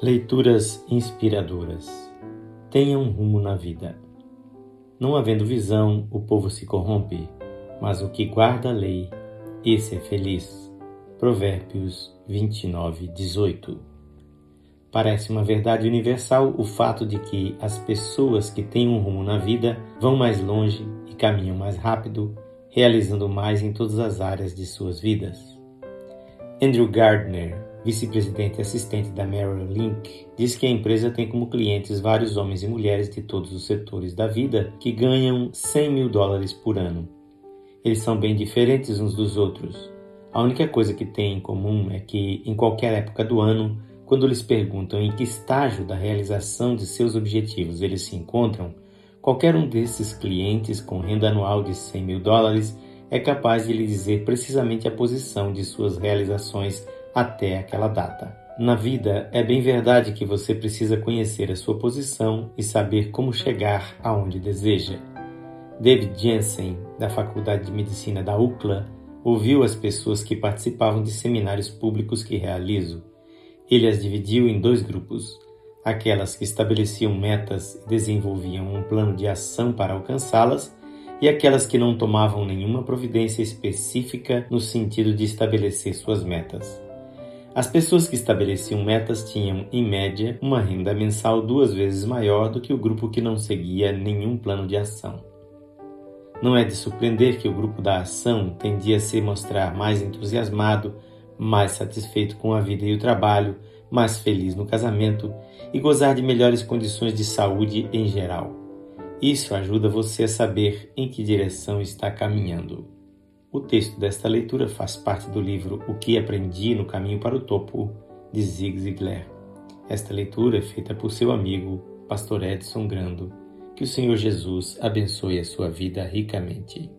Leituras inspiradoras. Tenha um rumo na vida. Não havendo visão, o povo se corrompe, mas o que guarda a lei, esse é feliz. Provérbios 29, 18. Parece uma verdade universal o fato de que as pessoas que têm um rumo na vida vão mais longe e caminham mais rápido, realizando mais em todas as áreas de suas vidas. Andrew Gardner, vice-presidente assistente da Merrill Lynch, diz que a empresa tem como clientes vários homens e mulheres de todos os setores da vida que ganham 100 mil dólares por ano. Eles são bem diferentes uns dos outros. A única coisa que têm em comum é que, em qualquer época do ano, quando lhes perguntam em que estágio da realização de seus objetivos eles se encontram, qualquer um desses clientes com renda anual de 100 mil dólares é capaz de lhe dizer precisamente a posição de suas realizações até aquela data. Na vida, é bem verdade que você precisa conhecer a sua posição e saber como chegar aonde deseja. David Jensen, da Faculdade de Medicina da UCLA, ouviu as pessoas que participavam de seminários públicos que realizo. Ele as dividiu em dois grupos: aquelas que estabeleciam metas e desenvolviam um plano de ação para alcançá-las, e aquelas que não tomavam nenhuma providência específica no sentido de estabelecer suas metas. As pessoas que estabeleciam metas tinham, em média, uma renda mensal duas vezes maior do que o grupo que não seguia nenhum plano de ação. Não é de surpreender que o grupo da ação tendia a se mostrar mais entusiasmado, mais satisfeito com a vida e o trabalho, mais feliz no casamento e gozar de melhores condições de saúde em geral. Isso ajuda você a saber em que direção está caminhando. O texto desta leitura faz parte do livro O que aprendi no caminho para o topo, de Zig Ziglar. Esta leitura é feita por seu amigo, pastor Edson Grando. Que o Senhor Jesus abençoe a sua vida ricamente.